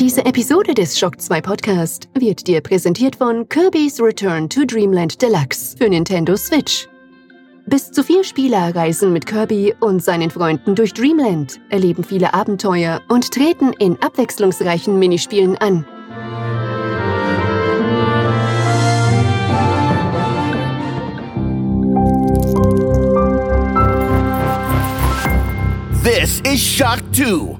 Diese Episode des Shock 2 Podcast wird dir präsentiert von Kirby's Return to Dreamland Deluxe für Nintendo Switch. Bis zu vier Spieler reisen mit Kirby und seinen Freunden durch Dreamland, erleben viele Abenteuer und treten in abwechslungsreichen Minispielen an. This is Shock 2.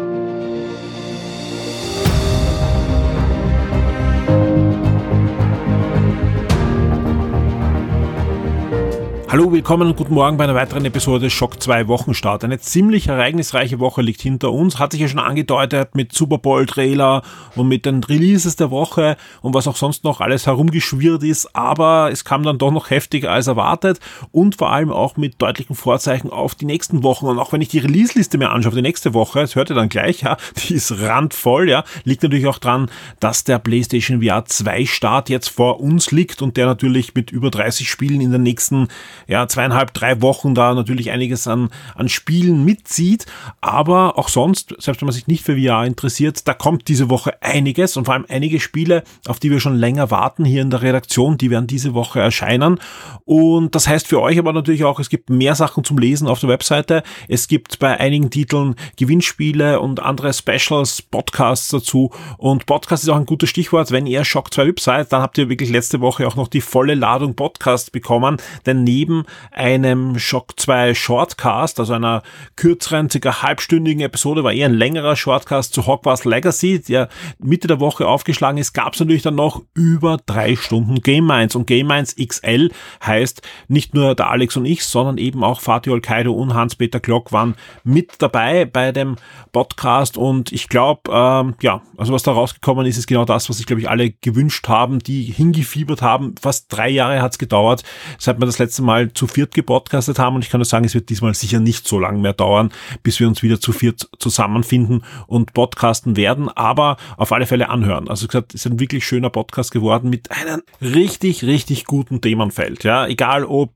Hallo, willkommen und guten Morgen bei einer weiteren Episode Schock 2 Wochenstart. Eine ziemlich ereignisreiche Woche liegt hinter uns, hat sich ja schon angedeutet mit Super Bowl Trailer und mit den Releases der Woche und was auch sonst noch alles herumgeschwirrt ist, aber es kam dann doch noch heftiger als erwartet und vor allem auch mit deutlichen Vorzeichen auf die nächsten Wochen. Und auch wenn ich die Release-Liste mir anschaue, die nächste Woche, das hört ihr dann gleich, ja, die ist randvoll, ja, liegt natürlich auch dran, dass der PlayStation VR 2 Start jetzt vor uns liegt und der natürlich mit über 30 Spielen in den nächsten ja, zweieinhalb, drei Wochen da natürlich einiges an, an Spielen mitzieht. Aber auch sonst, selbst wenn man sich nicht für VR interessiert, da kommt diese Woche einiges und vor allem einige Spiele, auf die wir schon länger warten hier in der Redaktion, die werden diese Woche erscheinen. Und das heißt für euch aber natürlich auch, es gibt mehr Sachen zum Lesen auf der Webseite. Es gibt bei einigen Titeln Gewinnspiele und andere Specials, Podcasts dazu. Und Podcast ist auch ein gutes Stichwort. Wenn ihr Shock 2 VIP seid, dann habt ihr wirklich letzte Woche auch noch die volle Ladung Podcast bekommen. Denn neben einem Shock 2 Shortcast, also einer kürzeren, circa halbstündigen Episode, war eher ein längerer Shortcast zu Hogwarts Legacy, der Mitte der Woche aufgeschlagen ist, gab es natürlich dann noch über drei Stunden Game Minds. Und Game Minds XL heißt nicht nur der Alex und ich, sondern eben auch Fatih Olkaido und Hans-Peter Glock waren mit dabei bei dem Podcast und ich glaube, ähm, ja, also was da rausgekommen ist, ist genau das, was sich, glaube ich, alle gewünscht haben, die hingefiebert haben. Fast drei Jahre hat es gedauert, seit wir das letzte Mal zu viert gepodcastet haben und ich kann nur sagen, es wird diesmal sicher nicht so lange mehr dauern, bis wir uns wieder zu viert zusammenfinden und podcasten werden, aber auf alle Fälle anhören. Also gesagt, es ist ein wirklich schöner Podcast geworden mit einem richtig, richtig guten Themenfeld. Ja, egal ob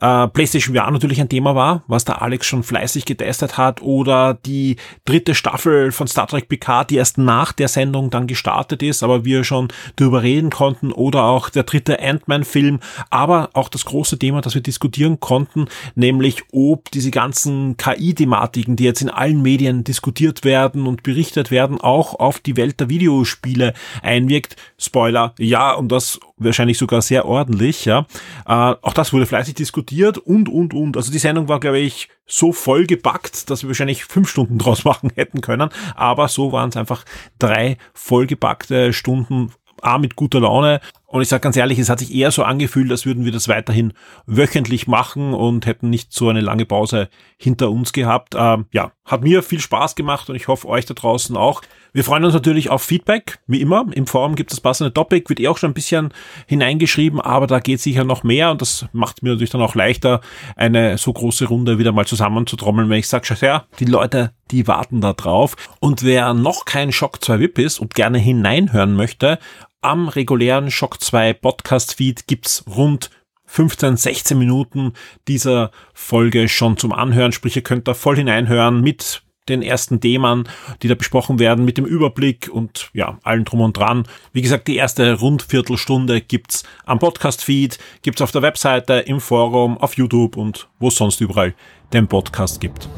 äh, PlayStation VR natürlich ein Thema war, was der Alex schon fleißig getestet hat oder die dritte Staffel von Star Trek Picard, die erst nach der Sendung dann gestartet ist, aber wir schon darüber reden konnten oder auch der dritte Ant-Man-Film, aber auch das große Thema, das wir diskutieren konnten, nämlich ob diese ganzen KI-Thematiken, die jetzt in allen Medien diskutiert werden und berichtet werden, auch auf die Welt der Videospiele einwirkt. Spoiler, ja, und das wahrscheinlich sogar sehr ordentlich, ja. Äh, auch das wurde fleißig diskutiert und, und, und. Also die Sendung war, glaube ich, so voll gepackt, dass wir wahrscheinlich fünf Stunden draus machen hätten können. Aber so waren es einfach drei vollgepackte Stunden A mit guter Laune. Und ich sage ganz ehrlich, es hat sich eher so angefühlt, als würden wir das weiterhin wöchentlich machen und hätten nicht so eine lange Pause hinter uns gehabt. Ähm, ja, hat mir viel Spaß gemacht und ich hoffe euch da draußen auch. Wir freuen uns natürlich auf Feedback, wie immer. Im Forum gibt es passende Topic, wird eh auch schon ein bisschen hineingeschrieben, aber da geht sicher noch mehr und das macht mir natürlich dann auch leichter, eine so große Runde wieder mal zusammenzutrommeln, wenn ich sage, ja, die Leute, die warten da drauf. Und wer noch kein Shock 2 VIP ist und gerne hineinhören möchte, am regulären Shock 2 Podcast Feed gibt's rund 15, 16 Minuten dieser Folge schon zum Anhören. Sprich, ihr könnt da voll hineinhören mit den ersten Themen, die da besprochen werden, mit dem Überblick und ja, allen drum und dran. Wie gesagt, die erste Rundviertelstunde gibt's am Podcast-Feed, gibt's auf der Webseite, im Forum, auf YouTube und wo es sonst überall den Podcast gibt.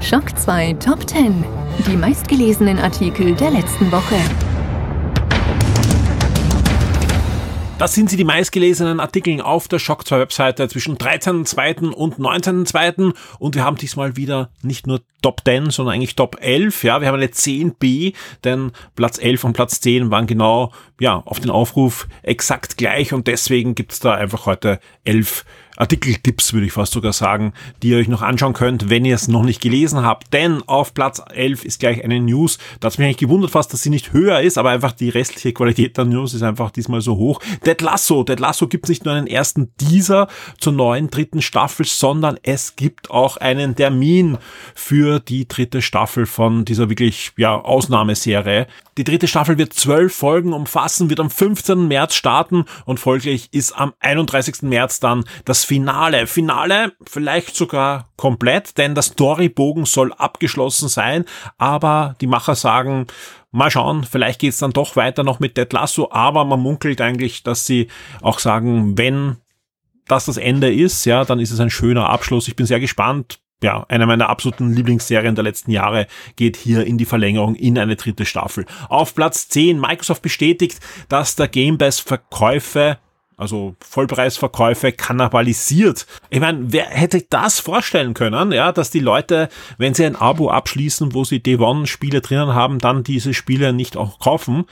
Schock 2 Top 10. Die meistgelesenen Artikel der letzten Woche. Das sind sie die meistgelesenen Artikel auf der Shock 2 Webseite zwischen 13.2. und 19.2. Und wir haben diesmal wieder nicht nur Top 10, sondern eigentlich Top 11. Ja, wir haben eine 10b, denn Platz 11 und Platz 10 waren genau, ja, auf den Aufruf exakt gleich und deswegen gibt's da einfach heute 11 Artikeltipps, würde ich fast sogar sagen, die ihr euch noch anschauen könnt, wenn ihr es noch nicht gelesen habt. Denn auf Platz 11 ist gleich eine News. Da hat mich eigentlich gewundert fast, dass sie nicht höher ist, aber einfach die restliche Qualität der News ist einfach diesmal so hoch. Dead Lasso. Dead Lasso gibt nicht nur einen ersten Teaser zur neuen dritten Staffel, sondern es gibt auch einen Termin für die dritte Staffel von dieser wirklich, ja, Ausnahmeserie. Die dritte Staffel wird zwölf Folgen umfassen, wird am 15. März starten und folglich ist am 31. März dann das Finale. Finale vielleicht sogar komplett, denn der Storybogen soll abgeschlossen sein, aber die Macher sagen, Mal schauen, vielleicht geht's dann doch weiter noch mit Dead Lasso, aber man munkelt eigentlich, dass sie auch sagen, wenn das das Ende ist, ja, dann ist es ein schöner Abschluss. Ich bin sehr gespannt ja, eine meiner absoluten Lieblingsserien der letzten Jahre geht hier in die Verlängerung in eine dritte Staffel. Auf Platz 10, Microsoft bestätigt, dass der Game Pass Verkäufe also Vollpreisverkäufe kannibalisiert. Ich meine, wer hätte das vorstellen können, ja, dass die Leute, wenn sie ein Abo abschließen, wo sie Day One Spiele drinnen haben, dann diese Spiele nicht auch kaufen?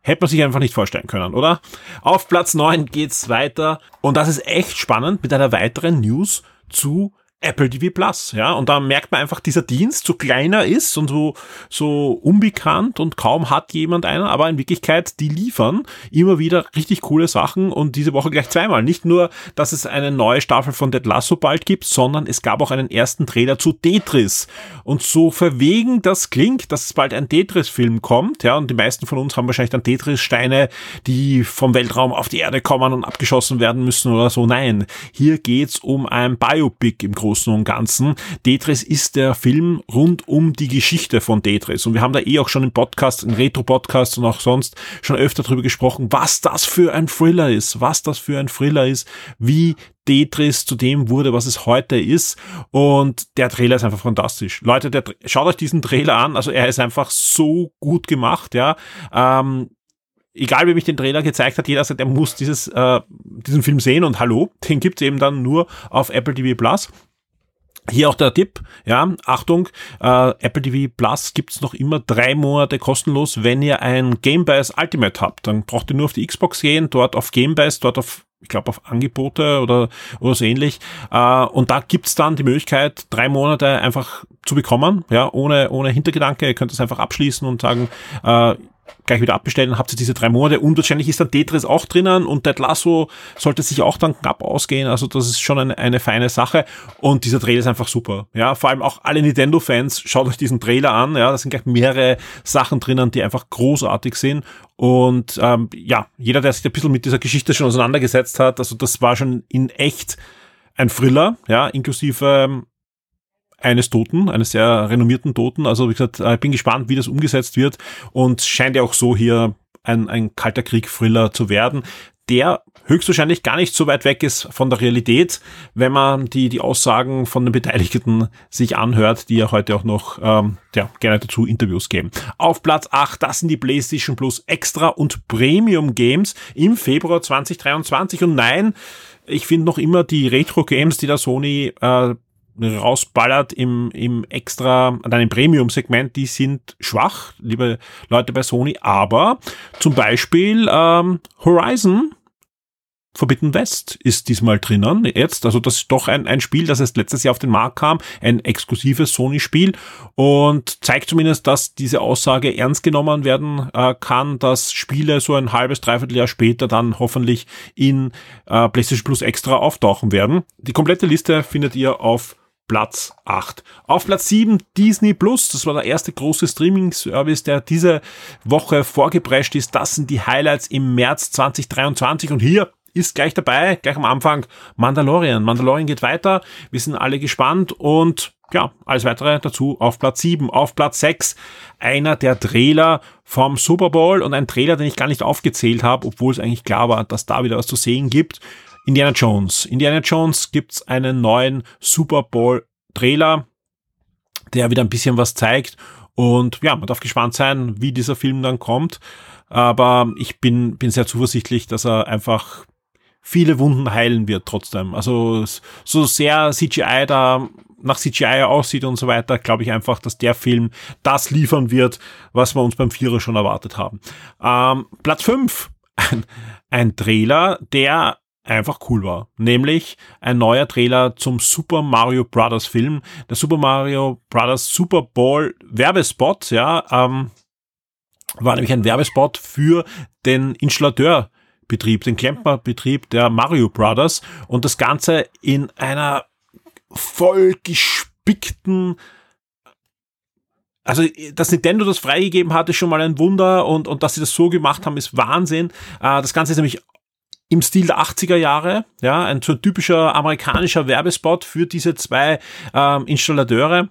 Hätte man sich einfach nicht vorstellen können, oder? Auf Platz 9 geht's weiter und das ist echt spannend mit einer weiteren News zu Apple TV Plus, ja, und da merkt man einfach, dieser Dienst so kleiner ist und so, so unbekannt und kaum hat jemand einer, aber in Wirklichkeit, die liefern immer wieder richtig coole Sachen und diese Woche gleich zweimal. Nicht nur, dass es eine neue Staffel von Dead Lasso bald gibt, sondern es gab auch einen ersten Trailer zu Tetris. Und so verwegen das klingt, dass es bald ein Tetris-Film kommt, ja, und die meisten von uns haben wahrscheinlich dann Tetris-Steine, die vom Weltraum auf die Erde kommen und abgeschossen werden müssen oder so. Nein, hier geht's um ein Biopic im Großen Großen und Ganzen. Tetris ist der Film rund um die Geschichte von Tetris. Und wir haben da eh auch schon im Podcast, im Retro-Podcast und auch sonst schon öfter darüber gesprochen, was das für ein Thriller ist, was das für ein Thriller ist, wie Tetris zu dem wurde, was es heute ist. Und der Trailer ist einfach fantastisch. Leute, der, schaut euch diesen Trailer an. Also er ist einfach so gut gemacht, ja. Ähm, egal wie mich den Trailer gezeigt hat, jeder sagt, er muss dieses, äh, diesen Film sehen und hallo, den gibt's eben dann nur auf Apple TV Plus. Hier auch der Tipp, ja, Achtung, äh, Apple TV Plus gibt's noch immer drei Monate kostenlos, wenn ihr ein Game Pass Ultimate habt. Dann braucht ihr nur auf die Xbox gehen, dort auf Game Pass, dort auf ich glaube auf Angebote oder, oder so ähnlich. Äh, und da gibt's dann die Möglichkeit, drei Monate einfach zu bekommen, ja, ohne, ohne Hintergedanke. Ihr könnt es einfach abschließen und sagen, äh, gleich wieder abbestellen, habt ihr diese drei Monate. Und wahrscheinlich ist dann Tetris auch drinnen und Ted Lasso sollte sich auch dann knapp ausgehen, also das ist schon eine, eine feine Sache. Und dieser Trailer ist einfach super, ja, vor allem auch alle Nintendo-Fans, schaut euch diesen Trailer an, ja, da sind gleich mehrere Sachen drinnen, die einfach großartig sind. Und ähm, ja, jeder, der sich ein bisschen mit dieser Geschichte schon auseinandergesetzt hat, also das war schon in echt ein Thriller, ja, inklusive ähm, eines Toten, eines sehr renommierten Toten. Also wie gesagt, ich äh, bin gespannt, wie das umgesetzt wird und scheint ja auch so hier ein, ein kalter Krieg-Thriller zu werden, der höchstwahrscheinlich gar nicht so weit weg ist von der Realität, wenn man die, die Aussagen von den Beteiligten sich anhört, die ja heute auch noch ähm, ja, gerne dazu Interviews geben. Auf Platz 8, das sind die PlayStation Plus Extra und Premium Games im Februar 2023. Und nein, ich finde noch immer die Retro-Games, die der Sony äh, rausballert im, im extra, dann im Premium-Segment, die sind schwach, liebe Leute bei Sony, aber zum Beispiel ähm, Horizon Forbidden West ist diesmal drinnen jetzt. Also das ist doch ein, ein Spiel, das erst letztes Jahr auf den Markt kam, ein exklusives Sony-Spiel und zeigt zumindest, dass diese Aussage ernst genommen werden äh, kann, dass Spiele so ein halbes, dreiviertel Jahr später dann hoffentlich in äh, PlayStation Plus Extra auftauchen werden. Die komplette Liste findet ihr auf Platz 8. Auf Platz 7 Disney Plus. Das war der erste große Streaming-Service, der diese Woche vorgeprescht ist. Das sind die Highlights im März 2023. Und hier ist gleich dabei, gleich am Anfang Mandalorian. Mandalorian geht weiter. Wir sind alle gespannt und ja, alles weitere dazu auf Platz 7. Auf Platz 6 einer der Trailer vom Super Bowl und ein Trailer, den ich gar nicht aufgezählt habe, obwohl es eigentlich klar war, dass da wieder was zu sehen gibt. Indiana Jones. Indiana Jones gibt's einen neuen Super Bowl Trailer, der wieder ein bisschen was zeigt. Und ja, man darf gespannt sein, wie dieser Film dann kommt. Aber ich bin, bin sehr zuversichtlich, dass er einfach viele Wunden heilen wird trotzdem. Also so sehr CGI da nach CGI aussieht und so weiter, glaube ich einfach, dass der Film das liefern wird, was wir uns beim Vierer schon erwartet haben. Ähm, Platz 5, ein, ein Trailer, der einfach cool war. Nämlich ein neuer Trailer zum Super Mario Brothers Film. Der Super Mario Brothers Super Bowl Werbespot, ja, ähm, war nämlich ein Werbespot für den Installateurbetrieb, den Klempnerbetrieb der Mario Brothers und das Ganze in einer voll gespickten also, dass Nintendo das freigegeben hat, ist schon mal ein Wunder und, und dass sie das so gemacht haben, ist Wahnsinn. Äh, das Ganze ist nämlich im Stil der 80er Jahre, ja, ein so typischer amerikanischer Werbespot für diese zwei ähm, Installateure.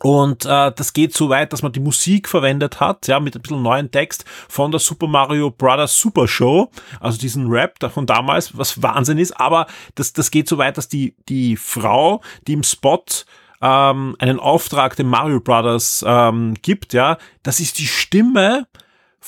Und äh, das geht so weit, dass man die Musik verwendet hat, ja, mit ein bisschen neuen Text von der Super Mario Brothers Super Show, also diesen Rap von damals, was Wahnsinn ist, aber das, das geht so weit, dass die, die Frau, die im Spot ähm, einen Auftrag den Mario Brothers ähm, gibt, ja, das ist die Stimme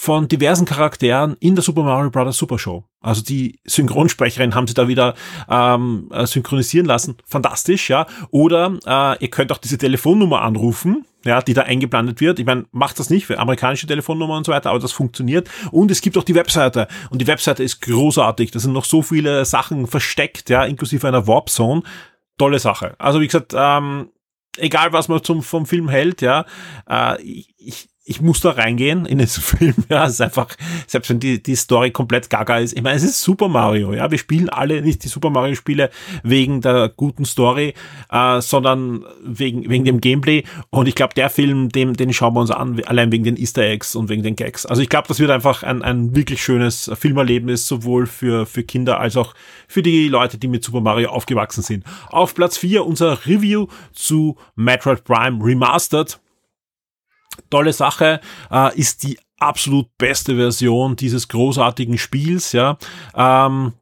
von diversen Charakteren in der Super Mario Bros. Super Show. Also die Synchronsprecherin haben sie da wieder ähm, äh, synchronisieren lassen. Fantastisch, ja. Oder äh, ihr könnt auch diese Telefonnummer anrufen, ja, die da eingeblendet wird. Ich meine, macht das nicht für amerikanische Telefonnummer und so weiter, aber das funktioniert. Und es gibt auch die Webseite. Und die Webseite ist großartig. Da sind noch so viele Sachen versteckt, ja, inklusive einer Warp Zone. Tolle Sache. Also wie gesagt, ähm, egal was man zum, vom Film hält, ja, äh, ich, ich muss da reingehen in den Film. Ja, es ist einfach, selbst wenn die, die Story komplett gaga ist. Ich meine, es ist Super Mario. Ja, wir spielen alle nicht die Super Mario Spiele wegen der guten Story, äh, sondern wegen, wegen dem Gameplay. Und ich glaube, der Film, dem, den schauen wir uns an, allein wegen den Easter Eggs und wegen den Gags. Also ich glaube, das wird einfach ein, ein wirklich schönes Filmerlebnis, sowohl für, für Kinder als auch für die Leute, die mit Super Mario aufgewachsen sind. Auf Platz 4 unser Review zu Metroid Prime Remastered tolle Sache, äh, ist die absolut beste Version dieses großartigen Spiels, ja. Ähm,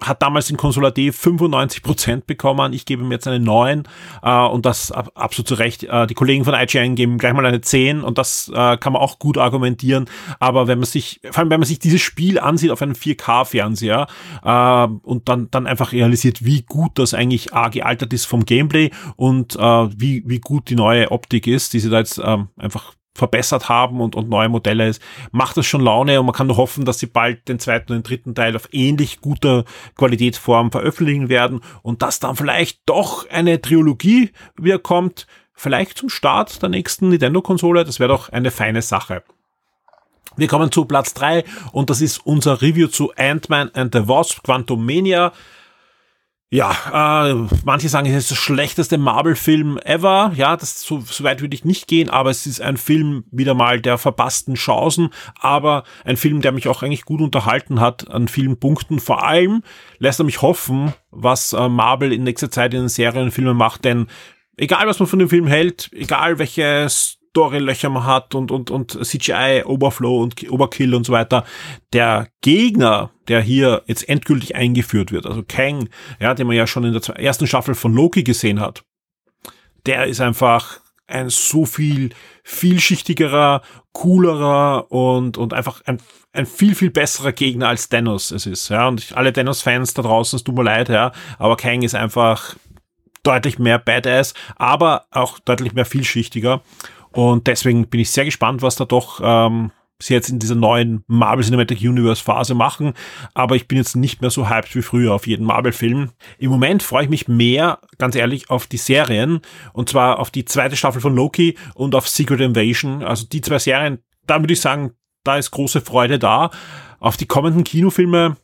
hat damals in Consola D 95% bekommen. Ich gebe ihm jetzt eine 9 äh, und das ab, absolut zu Recht. Äh, die Kollegen von IGN geben gleich mal eine 10 und das äh, kann man auch gut argumentieren. Aber wenn man sich, vor allem wenn man sich dieses Spiel ansieht auf einem 4K-Fernseher äh, und dann, dann einfach realisiert, wie gut das eigentlich A, gealtert ist vom Gameplay und äh, wie, wie gut die neue Optik ist, die sie da jetzt ähm, einfach verbessert haben und, und neue Modelle ist, macht das schon Laune und man kann nur hoffen, dass sie bald den zweiten und den dritten Teil auf ähnlich guter Qualitätsform veröffentlichen werden und dass dann vielleicht doch eine Trilogie wieder kommt, vielleicht zum Start der nächsten Nintendo-Konsole, das wäre doch eine feine Sache. Wir kommen zu Platz drei und das ist unser Review zu Ant-Man and the Wasp Quantum Mania. Ja, äh, manche sagen, es ist der schlechteste Marvel-Film ever. Ja, das so, so weit würde ich nicht gehen, aber es ist ein Film wieder mal der verpassten Chancen, aber ein Film, der mich auch eigentlich gut unterhalten hat an vielen Punkten. Vor allem lässt er mich hoffen, was äh, Marvel in nächster Zeit in den Serien und Filmen macht, denn egal was man von dem Film hält, egal welches Storylöcher man hat und, und, und CGI, Overflow und Overkill und so weiter. Der Gegner, der hier jetzt endgültig eingeführt wird, also Kang, ja, den man ja schon in der ersten Staffel von Loki gesehen hat, der ist einfach ein so viel vielschichtigerer, coolerer und, und einfach ein, ein viel, viel besserer Gegner als Thanos es ist, ja. Und alle Thanos-Fans da draußen, es tut mir leid, ja. Aber Kang ist einfach deutlich mehr Badass, aber auch deutlich mehr vielschichtiger. Und deswegen bin ich sehr gespannt, was da doch ähm, sie jetzt in dieser neuen Marvel Cinematic Universe Phase machen. Aber ich bin jetzt nicht mehr so hyped wie früher auf jeden Marvel-Film. Im Moment freue ich mich mehr, ganz ehrlich, auf die Serien. Und zwar auf die zweite Staffel von Loki und auf Secret Invasion. Also die zwei Serien, da würde ich sagen, da ist große Freude da. Auf die kommenden Kinofilme,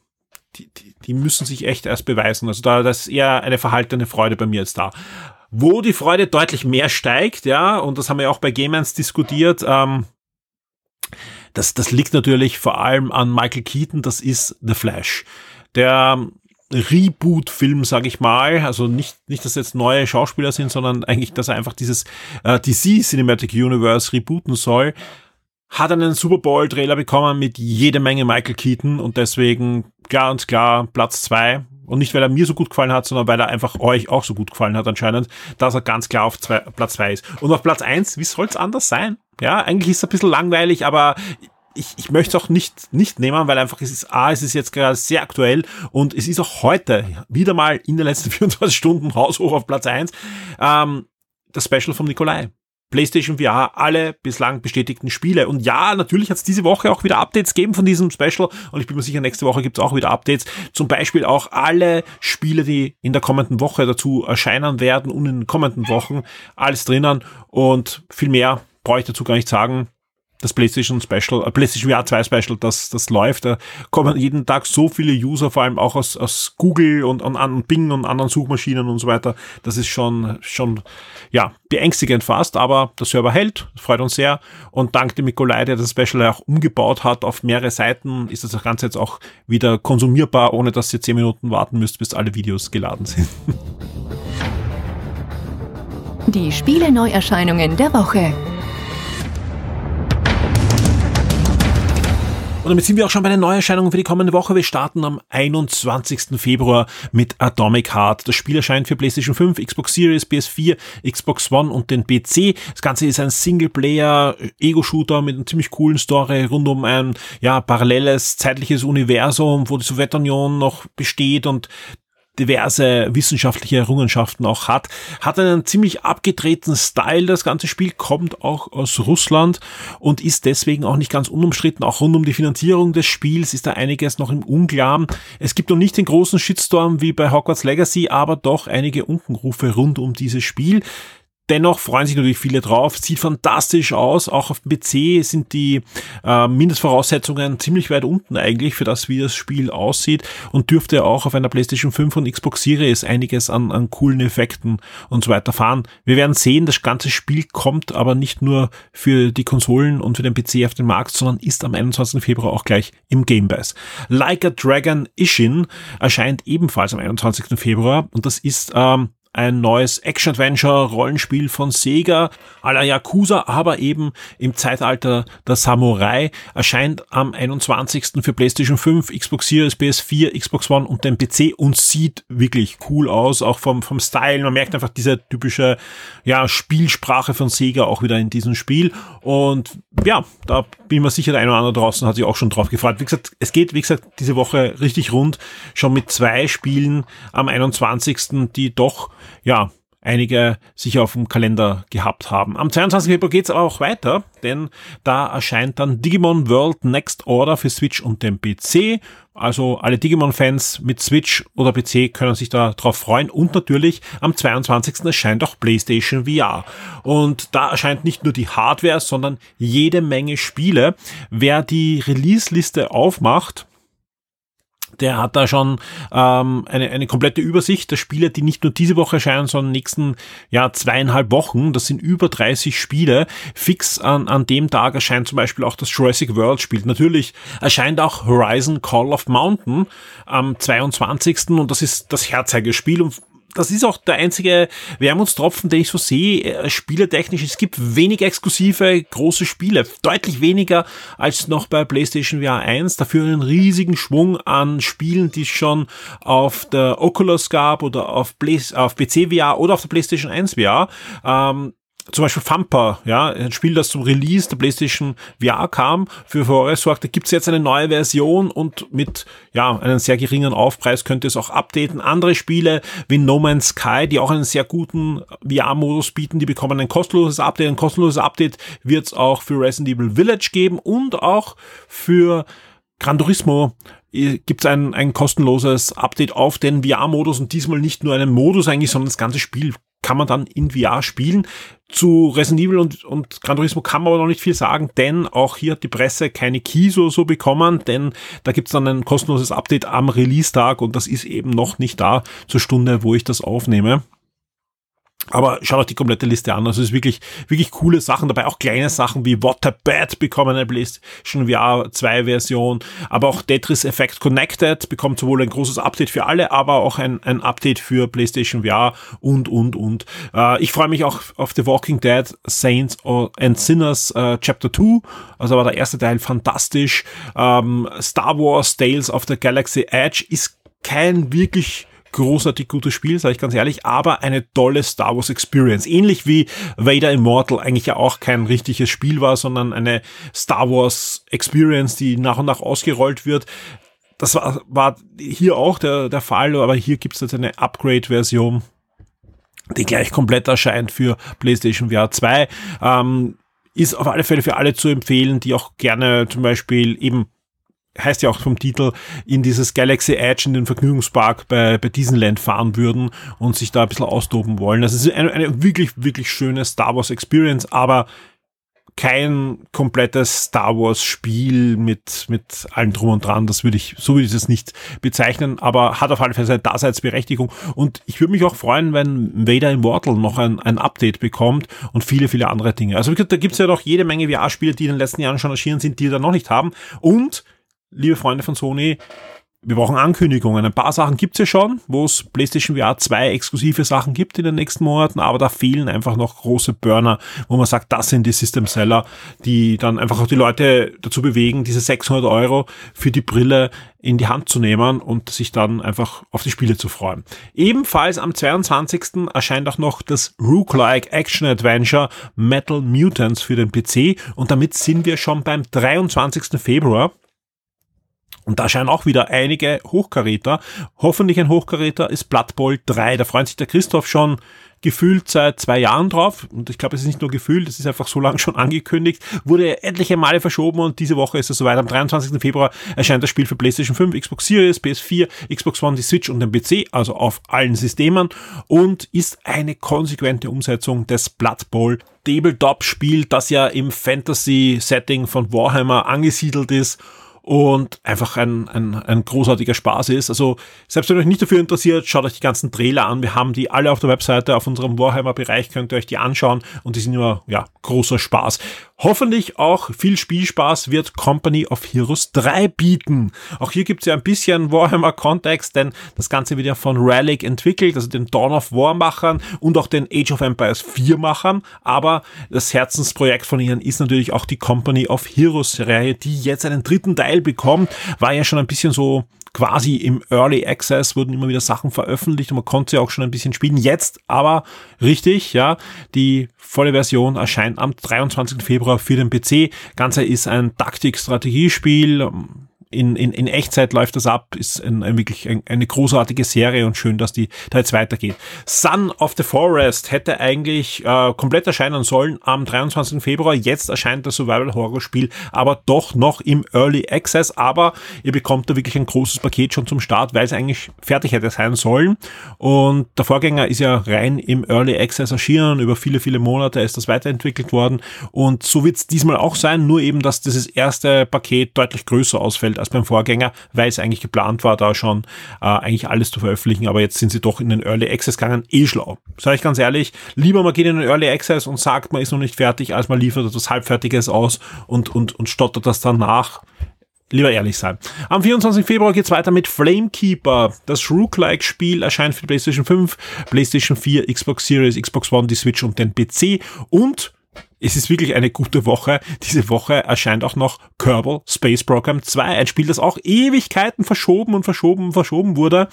die, die, die müssen sich echt erst beweisen. Also da das ist eher eine verhaltene Freude bei mir jetzt da. Wo die Freude deutlich mehr steigt, ja, und das haben wir auch bei Gamers diskutiert, ähm, das, das liegt natürlich vor allem an Michael Keaton, das ist The Flash. Der Reboot-Film, sage ich mal, also nicht, nicht, dass jetzt neue Schauspieler sind, sondern eigentlich, dass er einfach dieses äh, DC Cinematic Universe rebooten soll, hat einen Super Bowl-Trailer bekommen mit jede Menge Michael Keaton und deswegen klar und klar Platz zwei und nicht, weil er mir so gut gefallen hat, sondern weil er einfach euch auch so gut gefallen hat anscheinend, dass er ganz klar auf zwei, Platz zwei ist. Und auf Platz eins, wie soll es anders sein? Ja, eigentlich ist es ein bisschen langweilig, aber ich, ich möchte es auch nicht, nicht nehmen, weil einfach es ist, A, es ist jetzt gerade sehr aktuell und es ist auch heute wieder mal in den letzten 24 Stunden haushoch auf Platz eins ähm, das Special vom Nikolai. PlayStation VR alle bislang bestätigten Spiele. Und ja, natürlich hat es diese Woche auch wieder Updates gegeben von diesem Special und ich bin mir sicher, nächste Woche gibt es auch wieder Updates. Zum Beispiel auch alle Spiele, die in der kommenden Woche dazu erscheinen werden und in den kommenden Wochen. Alles drinnen und viel mehr brauche ich dazu gar nicht sagen das PlayStation Special, äh, PlayStation VR 2 Special, das, das läuft. Da kommen jeden Tag so viele User, vor allem auch aus, aus Google und an Bing und anderen Suchmaschinen und so weiter. Das ist schon, schon, ja, beängstigend fast, aber der Server hält, freut uns sehr. Und dank dem Nikolai, der das Special auch umgebaut hat auf mehrere Seiten, ist das Ganze jetzt auch wieder konsumierbar, ohne dass ihr zehn Minuten warten müsst, bis alle Videos geladen sind. Die Spiele-Neuerscheinungen der Woche. Und damit sind wir auch schon bei den Neuerscheinungen für die kommende Woche. Wir starten am 21. Februar mit Atomic Heart. Das Spiel erscheint für PlayStation 5, Xbox Series, PS4, Xbox One und den PC. Das Ganze ist ein Singleplayer-Ego-Shooter mit einer ziemlich coolen Story rund um ein ja, paralleles zeitliches Universum, wo die Sowjetunion noch besteht und diverse wissenschaftliche Errungenschaften auch hat. Hat einen ziemlich abgedrehten Style. Das ganze Spiel kommt auch aus Russland und ist deswegen auch nicht ganz unumstritten. Auch rund um die Finanzierung des Spiels ist da einiges noch im Unklaren. Es gibt noch nicht den großen Shitstorm wie bei Hogwarts Legacy, aber doch einige Unkenrufe rund um dieses Spiel. Dennoch freuen sich natürlich viele drauf. Sieht fantastisch aus. Auch auf dem PC sind die äh, Mindestvoraussetzungen ziemlich weit unten eigentlich für das, wie das Spiel aussieht und dürfte auch auf einer PlayStation 5 und Xbox Series einiges an, an coolen Effekten und so weiter fahren. Wir werden sehen, das ganze Spiel kommt aber nicht nur für die Konsolen und für den PC auf den Markt, sondern ist am 21. Februar auch gleich im Game Pass. Like a Dragon Ishin erscheint ebenfalls am 21. Februar und das ist ähm, ein neues Action-Adventure-Rollenspiel von Sega à la Yakuza, aber eben im Zeitalter der Samurai, erscheint am 21. für PlayStation 5, Xbox Series, PS4, Xbox One und den PC und sieht wirklich cool aus, auch vom, vom Style. Man merkt einfach diese typische, ja, Spielsprache von Sega auch wieder in diesem Spiel und ja, da bin ich mir sicher, der eine oder andere draußen hat sich auch schon drauf gefreut. Wie gesagt, es geht, wie gesagt, diese Woche richtig rund, schon mit zwei Spielen am 21., die doch ja, einige sich auf dem Kalender gehabt haben. Am 22. Februar geht's aber auch weiter, denn da erscheint dann Digimon World Next Order für Switch und den PC. Also alle Digimon-Fans mit Switch oder PC können sich da drauf freuen. Und natürlich am 22. erscheint auch PlayStation VR. Und da erscheint nicht nur die Hardware, sondern jede Menge Spiele. Wer die Release-Liste aufmacht, der hat da schon ähm, eine, eine komplette Übersicht der Spiele, die nicht nur diese Woche erscheinen, sondern nächsten ja, zweieinhalb Wochen. Das sind über 30 Spiele. Fix an, an dem Tag erscheint zum Beispiel auch das Jurassic World Spiel. Natürlich erscheint auch Horizon Call of Mountain am 22. und das ist das Herzeigespiel. Und das ist auch der einzige Wermutstropfen, den ich so sehe, äh, spieletechnisch. Es gibt wenig exklusive große Spiele, deutlich weniger als noch bei PlayStation VR 1. Dafür einen riesigen Schwung an Spielen, die es schon auf der Oculus gab oder auf, Play auf PC VR oder auf der PlayStation 1 VR. Ähm, zum Beispiel Thumper, ja, ein Spiel, das zum Release der PlayStation VR kam, für Furore sorgte, gibt es jetzt eine neue Version und mit ja einem sehr geringen Aufpreis könnte es auch updaten. Andere Spiele wie No Man's Sky, die auch einen sehr guten VR-Modus bieten, die bekommen ein kostenloses Update. Ein kostenloses Update wird es auch für Resident Evil Village geben und auch für Gran Turismo gibt es ein, ein kostenloses Update auf den VR-Modus und diesmal nicht nur einen Modus eigentlich, sondern das ganze Spiel kann man dann in VR spielen. Zu Resident Evil und, und Gran Turismo kann man aber noch nicht viel sagen, denn auch hier hat die Presse keine Keys oder so bekommen, denn da gibt's dann ein kostenloses Update am Release-Tag und das ist eben noch nicht da zur Stunde, wo ich das aufnehme. Aber schaut euch die komplette Liste an. Also es ist wirklich, wirklich coole Sachen dabei. Auch kleine Sachen wie Waterbed bekommen eine PlayStation VR 2 Version. Aber auch Tetris Effect Connected bekommt sowohl ein großes Update für alle, aber auch ein, ein Update für PlayStation VR und, und, und. Äh, ich freue mich auch auf The Walking Dead Saints and Sinners äh, Chapter 2. Also war der erste Teil fantastisch. Ähm, Star Wars Tales of the Galaxy Edge ist kein wirklich großartig gutes Spiel, sage ich ganz ehrlich, aber eine tolle Star Wars Experience. Ähnlich wie Vader Immortal eigentlich ja auch kein richtiges Spiel war, sondern eine Star Wars Experience, die nach und nach ausgerollt wird. Das war, war hier auch der, der Fall, aber hier gibt es jetzt eine Upgrade-Version die gleich komplett erscheint für PlayStation VR 2. Ähm, ist auf alle Fälle für alle zu empfehlen, die auch gerne zum Beispiel eben heißt ja auch vom Titel, in dieses Galaxy Edge, in den Vergnügungspark bei, bei Disneyland fahren würden und sich da ein bisschen austoben wollen. Das ist eine, eine wirklich, wirklich schöne Star Wars Experience, aber kein komplettes Star Wars Spiel mit, mit allem drum und dran. Das würde ich, so würde ich es nicht bezeichnen, aber hat auf alle Fälle seine Daseinsberechtigung. Und ich würde mich auch freuen, wenn Vader in Mortal noch ein, ein Update bekommt und viele, viele andere Dinge. Also da gibt es ja noch jede Menge VR-Spiele, die in den letzten Jahren schon erschienen sind, die wir da noch nicht haben. Und, liebe Freunde von Sony, wir brauchen Ankündigungen. Ein paar Sachen gibt's ja schon, wo es PlayStation VR 2 exklusive Sachen gibt in den nächsten Monaten, aber da fehlen einfach noch große Burner, wo man sagt, das sind die System Seller, die dann einfach auch die Leute dazu bewegen, diese 600 Euro für die Brille in die Hand zu nehmen und sich dann einfach auf die Spiele zu freuen. Ebenfalls am 22. erscheint auch noch das Rook-like Action Adventure Metal Mutants für den PC und damit sind wir schon beim 23. Februar. Und da scheinen auch wieder einige Hochkaräter. Hoffentlich ein Hochkaräter ist Blood Bowl 3. Da freut sich der Christoph schon gefühlt seit zwei Jahren drauf. Und ich glaube, es ist nicht nur gefühlt, es ist einfach so lange schon angekündigt. Wurde etliche Male verschoben und diese Woche ist es soweit. Am 23. Februar erscheint das Spiel für PlayStation 5, Xbox Series, PS4, Xbox One, die Switch und den PC, also auf allen Systemen. Und ist eine konsequente Umsetzung des Blood Bowl Tabletop-Spiel, das ja im Fantasy-Setting von Warhammer angesiedelt ist und einfach ein, ein, ein großartiger Spaß ist. Also selbst wenn euch nicht dafür interessiert, schaut euch die ganzen Trailer an. Wir haben die alle auf der Webseite, auf unserem Warhammer-Bereich könnt ihr euch die anschauen und die sind immer, ja, großer Spaß. Hoffentlich auch viel Spielspaß wird Company of Heroes 3 bieten. Auch hier gibt es ja ein bisschen Warhammer-Kontext, denn das Ganze wird ja von Relic entwickelt, also den Dawn of War Machern und auch den Age of Empires 4 Machern. Aber das Herzensprojekt von ihnen ist natürlich auch die Company of Heroes Reihe, die jetzt einen dritten Teil bekommt. War ja schon ein bisschen so quasi im Early Access wurden immer wieder Sachen veröffentlicht und man konnte sie auch schon ein bisschen spielen. Jetzt aber richtig, ja, die volle Version erscheint am 23. Februar für den PC. Ganze ist ein Taktik-Strategiespiel in, in, in Echtzeit läuft das ab, ist ein, ein wirklich ein, eine großartige Serie und schön, dass die da jetzt weitergeht. Son of the Forest hätte eigentlich äh, komplett erscheinen sollen am 23. Februar. Jetzt erscheint das Survival-Horror-Spiel aber doch noch im Early Access. Aber ihr bekommt da wirklich ein großes Paket schon zum Start, weil es eigentlich fertig hätte sein sollen. Und der Vorgänger ist ja rein im Early Access erschienen. Über viele, viele Monate ist das weiterentwickelt worden. Und so wird es diesmal auch sein, nur eben, dass dieses erste Paket deutlich größer ausfällt als beim Vorgänger, weil es eigentlich geplant war, da schon äh, eigentlich alles zu veröffentlichen, aber jetzt sind sie doch in den Early Access gegangen. Eh schlau. Sag ich ganz ehrlich, lieber man geht in den Early Access und sagt, man ist noch nicht fertig, als man liefert etwas Halbfertiges aus und, und, und stottert das dann nach lieber ehrlich sein. Am 24. Februar geht's weiter mit Flamekeeper. Das Rook-like-Spiel erscheint für PlayStation 5, PlayStation 4, Xbox Series, Xbox One, die Switch und den PC. Und es ist wirklich eine gute Woche. Diese Woche erscheint auch noch Kerbal Space Program 2, ein Spiel, das auch Ewigkeiten verschoben und verschoben und verschoben wurde.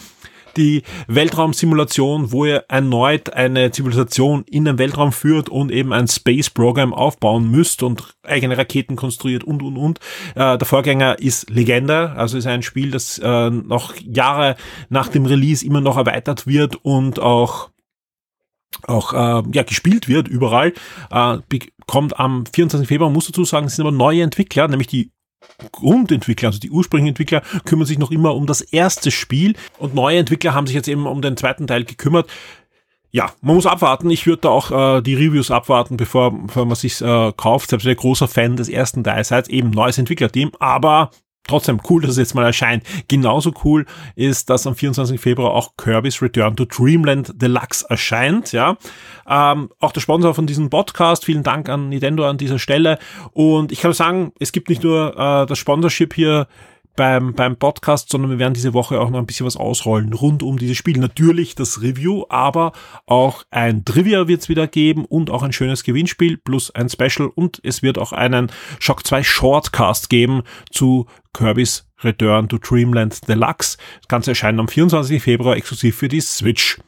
Die Weltraumsimulation, wo ihr erneut eine Zivilisation in den Weltraum führt und eben ein Space Program aufbauen müsst und eigene Raketen konstruiert und und und. Äh, der Vorgänger ist Legende, also ist ein Spiel, das äh, noch Jahre nach dem Release immer noch erweitert wird und auch auch äh, ja, gespielt wird überall, äh, kommt am 24. Februar, muss dazu sagen, es sind aber neue Entwickler, nämlich die Grundentwickler, also die ursprünglichen Entwickler, kümmern sich noch immer um das erste Spiel und neue Entwickler haben sich jetzt eben um den zweiten Teil gekümmert. Ja, man muss abwarten. Ich würde da auch äh, die Reviews abwarten, bevor, bevor man sich äh, kauft. Selbst wenn ihr großer Fan des ersten Teils seid, eben neues Entwicklerteam, aber trotzdem cool, dass es jetzt mal erscheint. Genauso cool ist, dass am 24. Februar auch Kirby's Return to Dreamland Deluxe erscheint. Ja, ähm, auch der Sponsor von diesem Podcast. Vielen Dank an Nintendo an dieser Stelle. Und ich kann sagen, es gibt nicht nur äh, das Sponsorship hier beim, beim Podcast, sondern wir werden diese Woche auch noch ein bisschen was ausrollen rund um dieses Spiel. Natürlich das Review, aber auch ein Trivia wird es wieder geben und auch ein schönes Gewinnspiel plus ein Special und es wird auch einen Shock 2 Shortcast geben zu Kirby's Return to Dreamland Deluxe. Das Ganze erscheint am 24. Februar exklusiv für die Switch.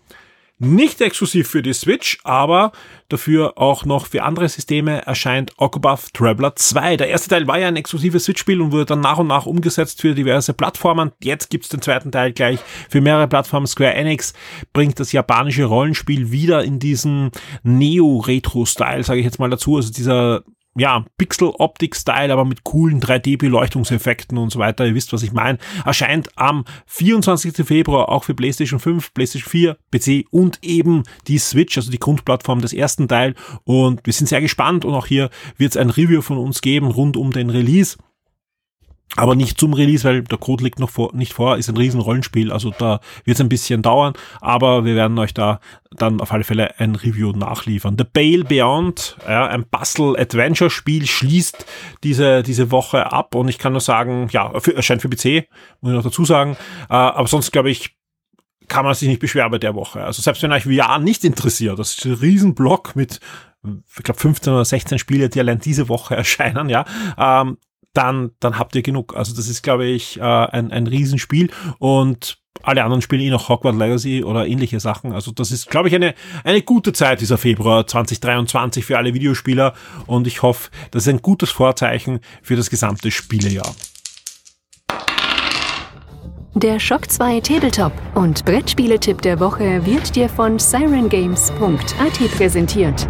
Nicht exklusiv für die Switch, aber dafür auch noch für andere Systeme erscheint Octopath Traveler 2. Der erste Teil war ja ein exklusives Switch-Spiel und wurde dann nach und nach umgesetzt für diverse Plattformen. Jetzt gibt's den zweiten Teil gleich für mehrere Plattformen. Square Enix bringt das japanische Rollenspiel wieder in diesen Neo-Retro-Style, sage ich jetzt mal dazu. Also dieser ja, Pixel-Optik-Style, aber mit coolen 3D-Beleuchtungseffekten und so weiter. Ihr wisst, was ich meine. Erscheint am 24. Februar auch für PlayStation 5, PlayStation 4, PC und eben die Switch, also die Grundplattform des ersten Teil. Und wir sind sehr gespannt und auch hier wird es ein Review von uns geben rund um den Release aber nicht zum Release, weil der Code liegt noch vor, nicht vor, ist ein riesen Rollenspiel, also da wird es ein bisschen dauern, aber wir werden euch da dann auf alle Fälle ein Review nachliefern. The Bale Beyond, ja, ein Bustle-Adventure-Spiel, schließt diese, diese Woche ab und ich kann nur sagen, ja, für, erscheint für PC, muss ich noch dazu sagen, äh, aber sonst glaube ich, kann man sich nicht beschweren bei der Woche. Also selbst wenn euch VR nicht interessiert, das ist ein Riesenblock mit ich glaube 15 oder 16 Spiele, die allein diese Woche erscheinen, ja, ähm, dann, dann habt ihr genug. Also das ist, glaube ich, äh, ein, ein Riesenspiel und alle anderen spielen eh noch Hogwarts Legacy oder ähnliche Sachen. Also das ist, glaube ich, eine, eine gute Zeit, dieser Februar 2023 für alle Videospieler und ich hoffe, das ist ein gutes Vorzeichen für das gesamte Spielejahr. Der Shock 2 Tabletop und Brettspieletipp der Woche wird dir von sirengames.at präsentiert.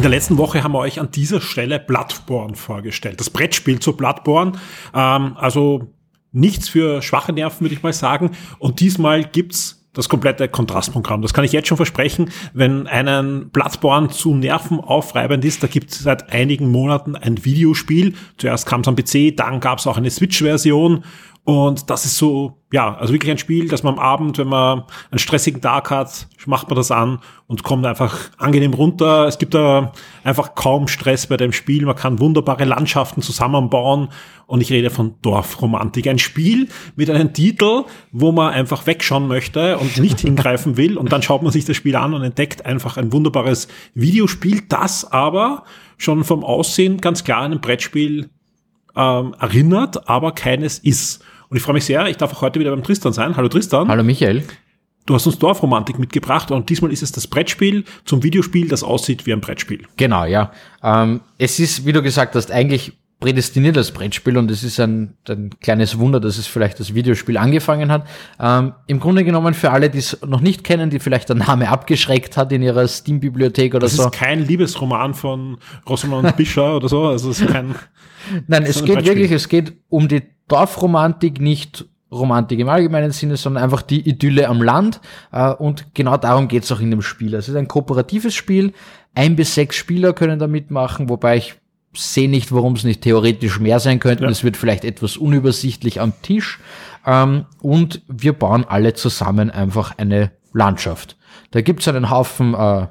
In der letzten Woche haben wir euch an dieser Stelle Bloodborne vorgestellt. Das Brettspiel zu Bloodborne. Ähm, also nichts für schwache Nerven, würde ich mal sagen. Und diesmal gibt's das komplette Kontrastprogramm. Das kann ich jetzt schon versprechen. Wenn einen Bloodborne zu nervenaufreibend ist, da gibt es seit einigen Monaten ein Videospiel. Zuerst kam es am PC, dann gab es auch eine Switch-Version und das ist so, ja, also wirklich ein Spiel, dass man am Abend, wenn man einen stressigen Tag hat, macht man das an und kommt einfach angenehm runter. Es gibt da einfach kaum Stress bei dem Spiel. Man kann wunderbare Landschaften zusammenbauen. Und ich rede von Dorfromantik. Ein Spiel mit einem Titel, wo man einfach wegschauen möchte und nicht hingreifen will. Und dann schaut man sich das Spiel an und entdeckt einfach ein wunderbares Videospiel, das aber schon vom Aussehen ganz klar an ein Brettspiel ähm, erinnert, aber keines ist. Und ich freue mich sehr, ich darf auch heute wieder beim Tristan sein. Hallo Tristan. Hallo Michael. Du hast uns Dorfromantik mitgebracht und diesmal ist es das Brettspiel zum Videospiel, das aussieht wie ein Brettspiel. Genau, ja. Ähm, es ist, wie du gesagt hast, eigentlich prädestiniert als Brettspiel und es ist ein, ein kleines Wunder, dass es vielleicht das Videospiel angefangen hat. Ähm, Im Grunde genommen für alle, die es noch nicht kennen, die vielleicht der Name abgeschreckt hat in ihrer Steam-Bibliothek oder das so. Das ist kein Liebesroman von Rosamund Bischer oder so, also es ist kein... Nein, es geht wirklich, es geht um die Dorfromantik, nicht Romantik im allgemeinen Sinne, sondern einfach die Idylle am Land. Äh, und genau darum geht's auch in dem Spiel. Es ist ein kooperatives Spiel. Ein bis sechs Spieler können da mitmachen, wobei ich sehe nicht, warum es nicht theoretisch mehr sein könnte. Ja. Es wird vielleicht etwas unübersichtlich am Tisch. Ähm, und wir bauen alle zusammen einfach eine Landschaft. Da gibt's einen Haufen äh,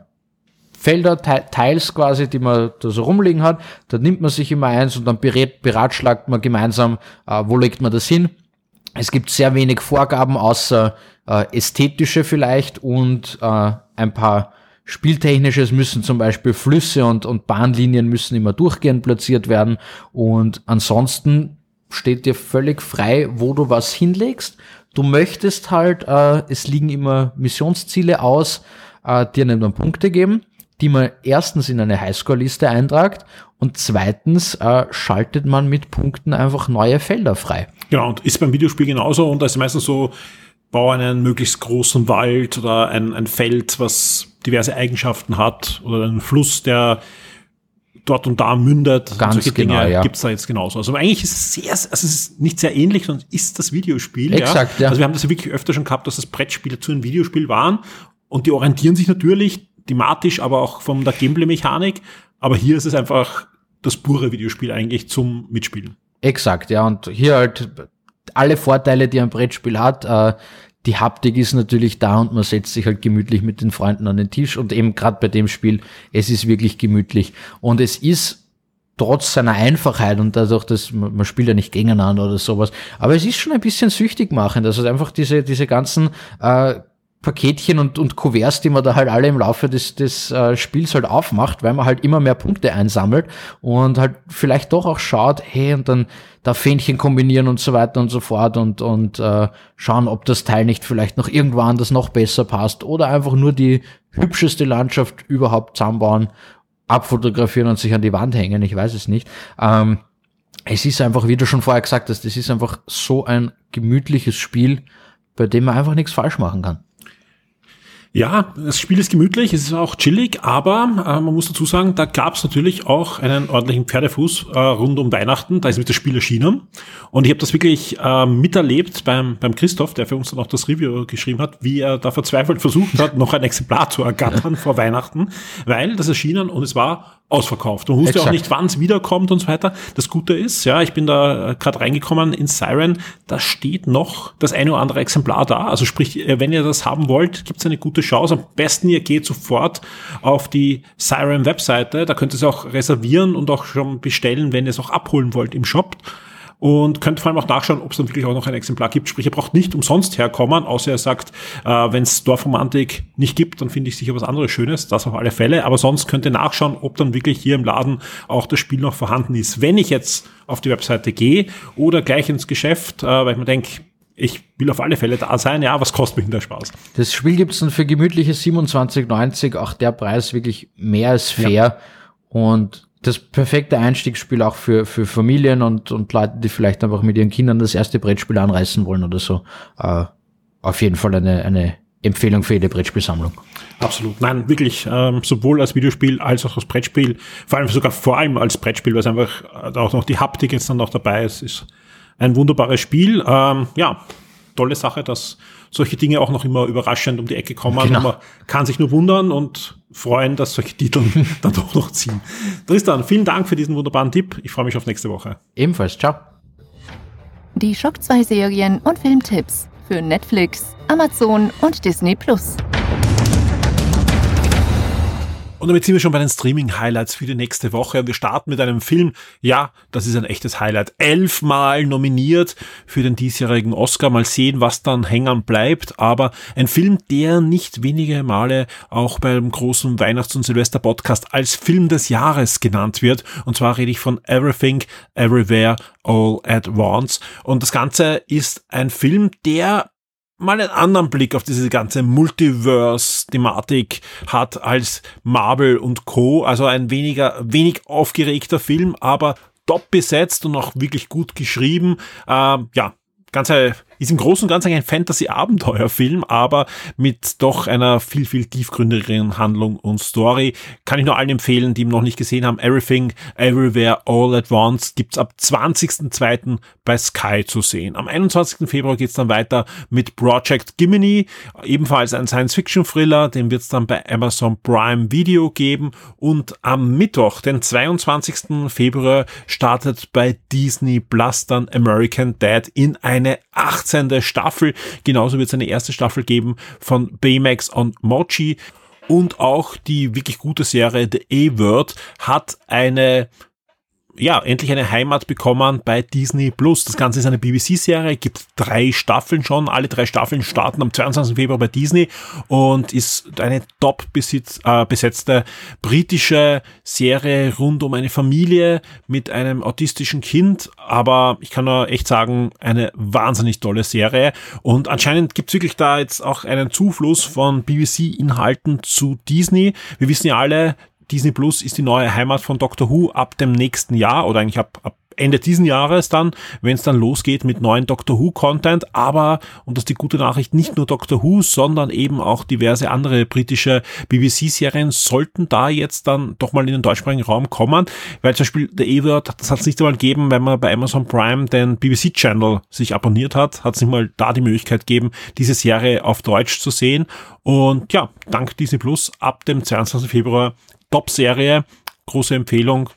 Felder, Teils quasi, die man da so rumliegen hat. Da nimmt man sich immer eins und dann berät, beratschlagt man gemeinsam, äh, wo legt man das hin. Es gibt sehr wenig Vorgaben, außer äh, ästhetische vielleicht und äh, ein paar spieltechnische. Es müssen zum Beispiel Flüsse und, und Bahnlinien müssen immer durchgehend platziert werden. Und ansonsten steht dir völlig frei, wo du was hinlegst. Du möchtest halt, äh, es liegen immer Missionsziele aus, äh, dir dann Punkte geben die man erstens in eine Highscore-Liste eintragt und zweitens äh, schaltet man mit Punkten einfach neue Felder frei. Genau, und ist beim Videospiel genauso und da ist meistens so, bau einen möglichst großen Wald oder ein, ein Feld, was diverse Eigenschaften hat oder einen Fluss, der dort und da mündet. Ganz solche genau, Dinge ja. gibt's da jetzt genauso. Also eigentlich ist es sehr, also es ist nicht sehr ähnlich, sondern ist das Videospiel. Exakt, ja. ja. Also wir haben das ja wirklich öfter schon gehabt, dass das Brettspiele zu einem Videospiel waren und die orientieren sich natürlich thematisch, aber auch von der Gameplay-Mechanik. Aber hier ist es einfach das pure Videospiel eigentlich zum Mitspielen. Exakt, ja. Und hier halt alle Vorteile, die ein Brettspiel hat. Äh, die Haptik ist natürlich da und man setzt sich halt gemütlich mit den Freunden an den Tisch. Und eben gerade bei dem Spiel, es ist wirklich gemütlich. Und es ist trotz seiner Einfachheit und dadurch, dass man, spielt ja nicht gegeneinander oder sowas, aber es ist schon ein bisschen süchtig machend. Also einfach diese, diese ganzen äh, Paketchen und, und Kuverts, die man da halt alle im Laufe des, des äh, Spiels halt aufmacht, weil man halt immer mehr Punkte einsammelt und halt vielleicht doch auch schaut, hey, und dann da Fähnchen kombinieren und so weiter und so fort und, und äh, schauen, ob das Teil nicht vielleicht noch irgendwo anders noch besser passt oder einfach nur die hübscheste Landschaft überhaupt zusammenbauen, abfotografieren und sich an die Wand hängen, ich weiß es nicht. Ähm, es ist einfach, wie du schon vorher gesagt hast, es ist einfach so ein gemütliches Spiel, bei dem man einfach nichts falsch machen kann. Ja, das Spiel ist gemütlich, es ist auch chillig, aber äh, man muss dazu sagen, da gab es natürlich auch einen ordentlichen Pferdefuß äh, rund um Weihnachten. Da ist mit das Spiel erschienen. Und ich habe das wirklich äh, miterlebt beim, beim Christoph, der für uns dann auch das Review geschrieben hat, wie er da verzweifelt versucht hat, noch ein Exemplar zu ergattern vor Weihnachten, weil das erschienen und es war ausverkauft. Man wusste Exakt. auch nicht, wann es wiederkommt und so weiter. Das Gute ist, ja, ich bin da äh, gerade reingekommen in Siren, da steht noch das eine oder andere Exemplar da. Also sprich, äh, wenn ihr das haben wollt, gibt es eine gute Chance. Am besten ihr geht sofort auf die Siren Webseite, da könnt ihr es auch reservieren und auch schon bestellen, wenn ihr es auch abholen wollt im Shop und könnt vor allem auch nachschauen, ob es dann wirklich auch noch ein Exemplar gibt. Sprich, ihr braucht nicht umsonst herkommen, außer er sagt, äh, wenn es Dorfromantik nicht gibt, dann finde ich sicher was anderes Schönes, das auf alle Fälle. Aber sonst könnt ihr nachschauen, ob dann wirklich hier im Laden auch das Spiel noch vorhanden ist. Wenn ich jetzt auf die Webseite gehe oder gleich ins Geschäft, äh, weil ich mir denke, ich will auf alle Fälle da sein. Ja, was kostet mich denn der Spaß? Das Spiel gibt es dann für gemütliche 27,90. Auch der Preis wirklich mehr als fair. Ja. Und das perfekte Einstiegsspiel auch für, für Familien und, und Leute, die vielleicht einfach mit ihren Kindern das erste Brettspiel anreißen wollen oder so. Äh, auf jeden Fall eine, eine Empfehlung für jede Brettspielsammlung. Absolut. Nein, wirklich, ähm, sowohl als Videospiel als auch als Brettspiel, vor allem sogar vor allem als Brettspiel, weil es einfach äh, auch noch die Haptik jetzt dann noch dabei ist, ist ein wunderbares Spiel. Ähm, ja, tolle Sache, dass solche Dinge auch noch immer überraschend um die Ecke kommen. Genau. man kann sich nur wundern und freuen, dass solche Titel dann doch noch ziehen. Tristan, vielen Dank für diesen wunderbaren Tipp. Ich freue mich auf nächste Woche. Ebenfalls. Ciao. Die Schock 2 Serien und Filmtipps für Netflix, Amazon und Disney Plus. Und damit sind wir schon bei den Streaming-Highlights für die nächste Woche. Wir starten mit einem Film, ja, das ist ein echtes Highlight. Elfmal nominiert für den diesjährigen Oscar. Mal sehen, was dann hängen bleibt. Aber ein Film, der nicht wenige Male auch beim großen Weihnachts- und Silvester-Podcast als Film des Jahres genannt wird. Und zwar rede ich von Everything, Everywhere, All at Once. Und das Ganze ist ein Film, der mal einen anderen Blick auf diese ganze Multiverse-Thematik hat als Marvel und Co. Also ein weniger, wenig aufgeregter Film, aber top besetzt und auch wirklich gut geschrieben. Ähm, ja, ganze ist im Großen und Ganzen ein Fantasy-Abenteuerfilm, aber mit doch einer viel, viel tiefgründigeren Handlung und Story. Kann ich nur allen empfehlen, die ihn noch nicht gesehen haben. Everything, Everywhere, All at Once gibt's ab 20.02. bei Sky zu sehen. Am 21. Februar geht's dann weiter mit Project Gimini, ebenfalls ein Science-Fiction-Thriller, den wird's dann bei Amazon Prime Video geben und am Mittwoch, den 22. Februar, startet bei Disney Plus dann American Dad in eine 18 18. Staffel. Genauso wird es eine erste Staffel geben von Baymax und Mochi. Und auch die wirklich gute Serie The A-Word hat eine ja, endlich eine Heimat bekommen bei Disney Plus. Das Ganze ist eine BBC-Serie, gibt drei Staffeln schon. Alle drei Staffeln starten am 22. Februar bei Disney und ist eine top äh, besetzte britische Serie rund um eine Familie mit einem autistischen Kind. Aber ich kann nur echt sagen, eine wahnsinnig tolle Serie. Und anscheinend gibt es wirklich da jetzt auch einen Zufluss von BBC-Inhalten zu Disney. Wir wissen ja alle, Disney Plus ist die neue Heimat von Doctor Who ab dem nächsten Jahr oder eigentlich ab, ab Ende diesen Jahres dann, wenn es dann losgeht mit neuen Doctor Who Content, aber, und das ist die gute Nachricht, nicht nur Doctor Who, sondern eben auch diverse andere britische BBC-Serien sollten da jetzt dann doch mal in den deutschsprachigen Raum kommen, weil zum Beispiel der E-Word, das hat es nicht einmal gegeben, wenn man bei Amazon Prime den BBC-Channel sich abonniert hat, hat es nicht mal da die Möglichkeit gegeben, diese Serie auf Deutsch zu sehen und ja, dank Disney Plus ab dem 22. Februar Top-Serie, große Empfehlung.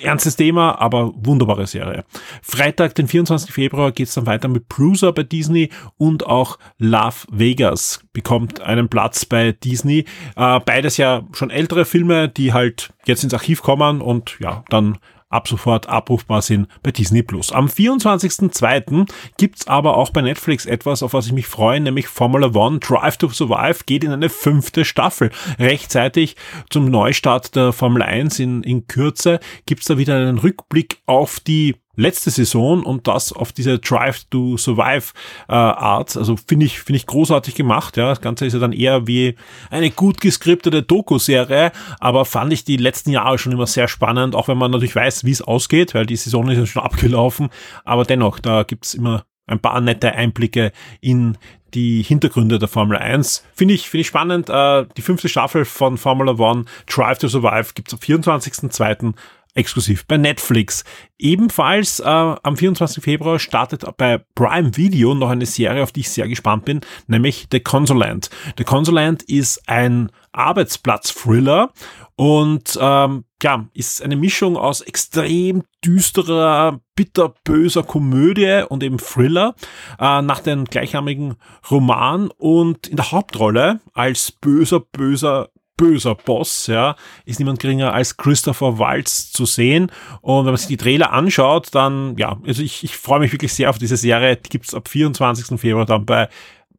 Ernstes Thema, aber wunderbare Serie. Freitag, den 24. Februar, geht's dann weiter mit Bruiser bei Disney und auch Love Vegas bekommt einen Platz bei Disney. Äh, beides ja schon ältere Filme, die halt jetzt ins Archiv kommen und ja, dann ab sofort abrufbar sind bei Disney Plus. Am 24.02. gibt's aber auch bei Netflix etwas, auf was ich mich freue, nämlich Formula One Drive to Survive geht in eine fünfte Staffel. Rechtzeitig zum Neustart der Formel 1 in, in Kürze gibt's da wieder einen Rückblick auf die letzte Saison und das auf diese Drive to Survive äh, Art. Also finde ich finde ich großartig gemacht. Ja, das Ganze ist ja dann eher wie eine gut geskriptete Doku-Serie, aber fand ich die letzten Jahre schon immer sehr spannend, auch wenn man natürlich weiß, wie es ausgeht, weil die Saison ist ja schon abgelaufen. Aber dennoch, da gibt's immer ein paar nette Einblicke in die Hintergründe der Formel 1. Finde ich, finde ich spannend. Äh, die fünfte Staffel von Formula One Drive to Survive gibt's am 24.02 exklusiv bei Netflix. Ebenfalls äh, am 24. Februar startet bei Prime Video noch eine Serie, auf die ich sehr gespannt bin, nämlich The Consulant. The Consulant ist ein Arbeitsplatz-Thriller und ähm, ja, ist eine Mischung aus extrem düsterer, bitterböser Komödie und eben Thriller äh, nach dem gleichnamigen Roman und in der Hauptrolle als böser, böser böser Boss, ja, ist niemand geringer als Christopher Waltz zu sehen. Und wenn man sich die Trailer anschaut, dann, ja, also ich, ich freue mich wirklich sehr auf diese Serie. Die gibt's ab 24. Februar dann bei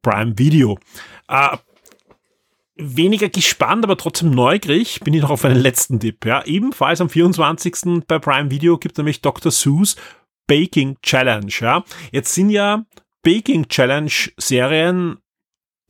Prime Video. Äh, weniger gespannt, aber trotzdem neugierig bin ich noch auf einen letzten Tipp. Ja. Ebenfalls am 24. bei Prime Video gibt nämlich Dr. Seuss Baking Challenge. Ja. Jetzt sind ja Baking Challenge Serien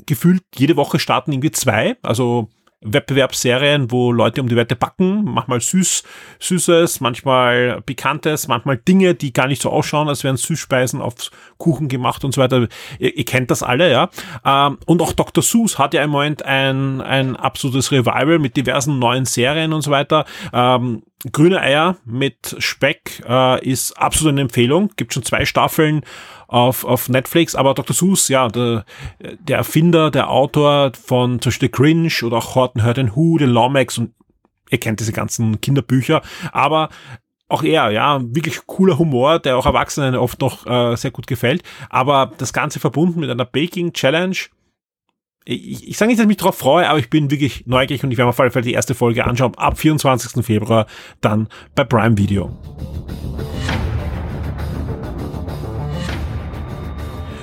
gefühlt jede Woche starten irgendwie zwei. Also Wettbewerbsserien, wo Leute um die Wette backen, manchmal süß, süßes, manchmal pikantes, manchmal Dinge, die gar nicht so ausschauen, als wären Süßspeisen auf Kuchen gemacht und so weiter. Ihr, ihr kennt das alle, ja. Ähm, und auch Dr. Seuss hat ja im Moment ein, ein absolutes Revival mit diversen neuen Serien und so weiter. Ähm, Grüne Eier mit Speck äh, ist absolut eine Empfehlung. Gibt schon zwei Staffeln auf, auf Netflix, aber Dr. Seuss, ja, der, der Erfinder, der Autor von zum Beispiel The Cringe oder auch Horton Heard and Who, den Lawmax und ihr kennt diese ganzen Kinderbücher, aber auch er, ja, wirklich cooler Humor, der auch Erwachsenen oft noch äh, sehr gut gefällt, aber das Ganze verbunden mit einer Baking Challenge, ich, ich sage nicht, dass ich mich darauf freue, aber ich bin wirklich neugierig und ich werde mir auf jeden Fall die erste Folge anschauen. Ab 24. Februar dann bei Prime Video.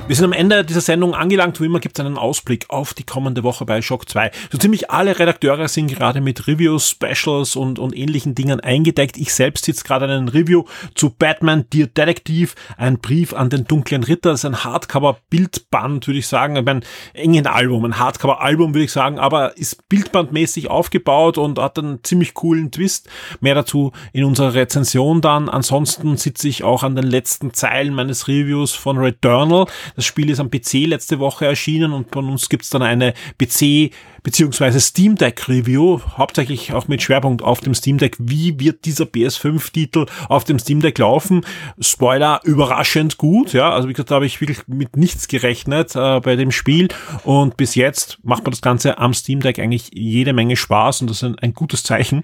Wir sind am Ende dieser Sendung angelangt. Wie immer gibt es einen Ausblick auf die kommende Woche bei Shock 2. So ziemlich alle Redakteure sind gerade mit Reviews, Specials und, und ähnlichen Dingen eingedeckt. Ich selbst sitze gerade an einem Review zu Batman Dear Detective, ein Brief an den dunklen Ritter. Das ist ein Hardcover-Bildband, würde ich sagen. Ein engen Album, ein Hardcover-Album, würde ich sagen, aber ist bildbandmäßig aufgebaut und hat einen ziemlich coolen Twist. Mehr dazu in unserer Rezension dann. Ansonsten sitze ich auch an den letzten Zeilen meines Reviews von Returnal. Das Spiel ist am PC letzte Woche erschienen und von uns gibt's dann eine PC beziehungsweise Steam Deck Review, hauptsächlich auch mit Schwerpunkt auf dem Steam Deck. Wie wird dieser PS5-Titel auf dem Steam Deck laufen? Spoiler, überraschend gut, ja. Also wie gesagt, da habe ich wirklich mit nichts gerechnet äh, bei dem Spiel und bis jetzt macht man das Ganze am Steam Deck eigentlich jede Menge Spaß und das ist ein, ein gutes Zeichen.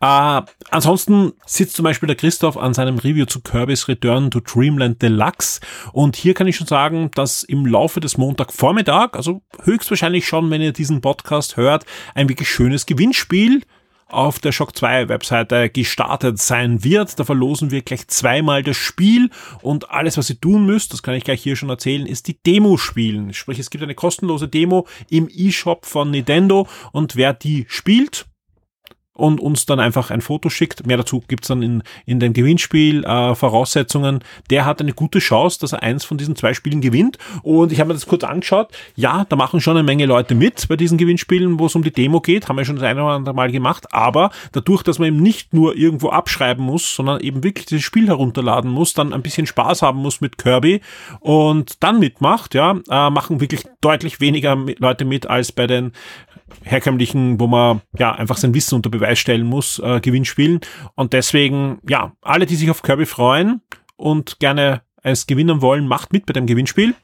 Äh, ansonsten sitzt zum Beispiel der Christoph an seinem Review zu Kirby's Return to Dreamland Deluxe und hier kann ich schon sagen, dass im Laufe des Montagvormittag, also höchstwahrscheinlich schon, wenn ihr diesen Podcast Podcast hört, ein wirklich schönes Gewinnspiel auf der Shock 2 Webseite gestartet sein wird. Da verlosen wir gleich zweimal das Spiel und alles, was ihr tun müsst, das kann ich gleich hier schon erzählen, ist die Demo spielen. Sprich, es gibt eine kostenlose Demo im eShop von Nintendo und wer die spielt, und uns dann einfach ein Foto schickt. Mehr dazu gibt's dann in, in dem Gewinnspiel äh, Voraussetzungen. Der hat eine gute Chance, dass er eins von diesen zwei Spielen gewinnt. Und ich habe mir das kurz angeschaut. Ja, da machen schon eine Menge Leute mit bei diesen Gewinnspielen, wo es um die Demo geht. Haben wir schon das eine oder andere Mal gemacht. Aber dadurch, dass man eben nicht nur irgendwo abschreiben muss, sondern eben wirklich dieses Spiel herunterladen muss, dann ein bisschen Spaß haben muss mit Kirby und dann mitmacht, ja, äh, machen wirklich deutlich weniger Leute mit als bei den herkömmlichen, wo man ja einfach sein Wissen unter Beweis stellen muss, äh, Gewinnspielen. Und deswegen, ja, alle, die sich auf Kirby freuen und gerne es gewinnen wollen, macht mit bei dem Gewinnspiel.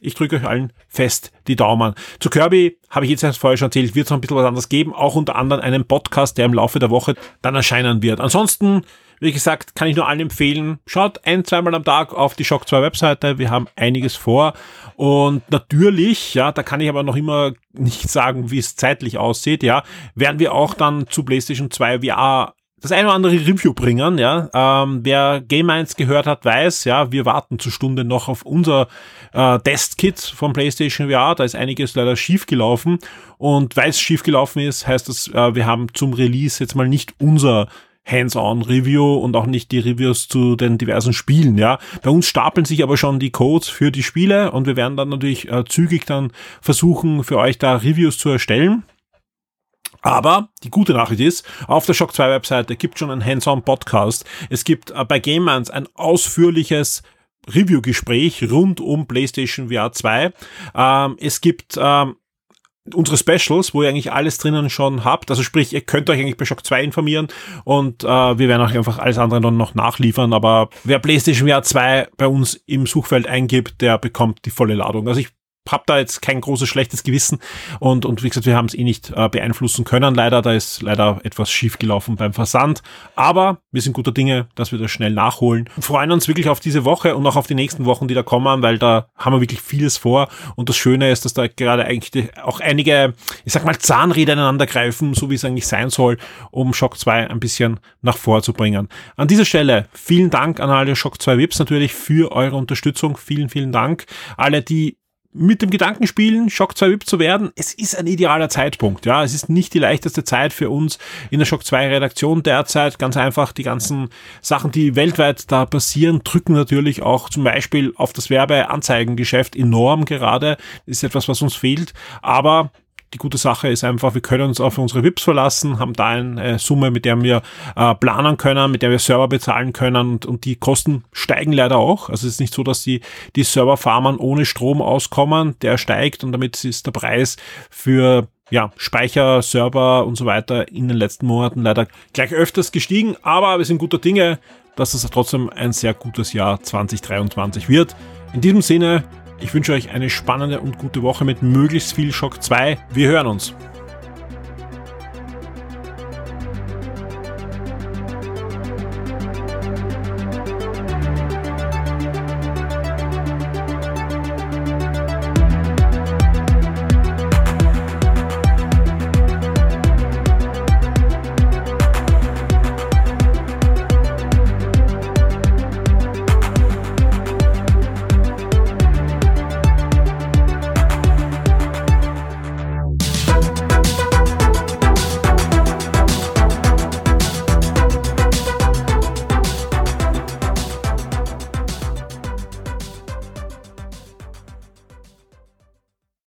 Ich drücke euch allen fest die Daumen. Zu Kirby habe ich jetzt erst vorher schon erzählt, wird es noch ein bisschen was anderes geben, auch unter anderem einen Podcast, der im Laufe der Woche dann erscheinen wird. Ansonsten wie gesagt, kann ich nur allen empfehlen, schaut ein, zweimal am Tag auf die Shock 2 Webseite. Wir haben einiges vor. Und natürlich, ja, da kann ich aber noch immer nicht sagen, wie es zeitlich aussieht, ja, werden wir auch dann zu PlayStation 2 VR das eine oder andere Review bringen, ja. Ähm, wer Game 1 gehört hat, weiß, ja, wir warten zur Stunde noch auf unser äh, Testkit vom PlayStation VR. Da ist einiges leider schief gelaufen. Und weil es schief gelaufen ist, heißt das, äh, wir haben zum Release jetzt mal nicht unser Hands-on-Review und auch nicht die Reviews zu den diversen Spielen, ja. Bei uns stapeln sich aber schon die Codes für die Spiele und wir werden dann natürlich äh, zügig dann versuchen, für euch da Reviews zu erstellen. Aber die gute Nachricht ist, auf der Shock 2 Webseite gibt schon einen Hands-on-Podcast. Es gibt äh, bei Game 1 ein ausführliches Review-Gespräch rund um PlayStation VR 2. Ähm, es gibt ähm, unsere Specials, wo ihr eigentlich alles drinnen schon habt. Also sprich, ihr könnt euch eigentlich bei Shock 2 informieren und äh, wir werden euch einfach alles andere dann noch nachliefern. Aber wer PlayStation VR 2 bei uns im Suchfeld eingibt, der bekommt die volle Ladung. Also ich habe da jetzt kein großes schlechtes Gewissen und, und wie gesagt, wir haben es eh nicht äh, beeinflussen können. Leider, da ist leider etwas schief gelaufen beim Versand. Aber wir sind guter Dinge, dass wir das schnell nachholen. Und freuen uns wirklich auf diese Woche und auch auf die nächsten Wochen, die da kommen, weil da haben wir wirklich vieles vor. Und das Schöne ist, dass da gerade eigentlich auch einige, ich sag mal, Zahnräder ineinander greifen, so wie es eigentlich sein soll, um Shock 2 ein bisschen nach vorzubringen. An dieser Stelle vielen Dank an alle Shock 2 Vips natürlich für eure Unterstützung. Vielen, vielen Dank. Alle, die mit dem Gedanken spielen, Shock 2 VIP zu werden, es ist ein idealer Zeitpunkt. Ja, es ist nicht die leichteste Zeit für uns in der Shock 2 Redaktion derzeit. Ganz einfach, die ganzen Sachen, die weltweit da passieren, drücken natürlich auch zum Beispiel auf das Werbeanzeigengeschäft enorm gerade. Das ist etwas, was uns fehlt. Aber die gute Sache ist einfach, wir können uns auf unsere VIPs verlassen, haben da eine Summe, mit der wir äh, planen können, mit der wir Server bezahlen können und, und die Kosten steigen leider auch. Also es ist nicht so, dass die, die Serverfarmern ohne Strom auskommen, der steigt und damit ist der Preis für ja, Speicher, Server und so weiter in den letzten Monaten leider gleich öfters gestiegen, aber wir sind guter Dinge, dass es trotzdem ein sehr gutes Jahr 2023 wird. In diesem Sinne ich wünsche euch eine spannende und gute Woche mit möglichst viel Schock 2. Wir hören uns.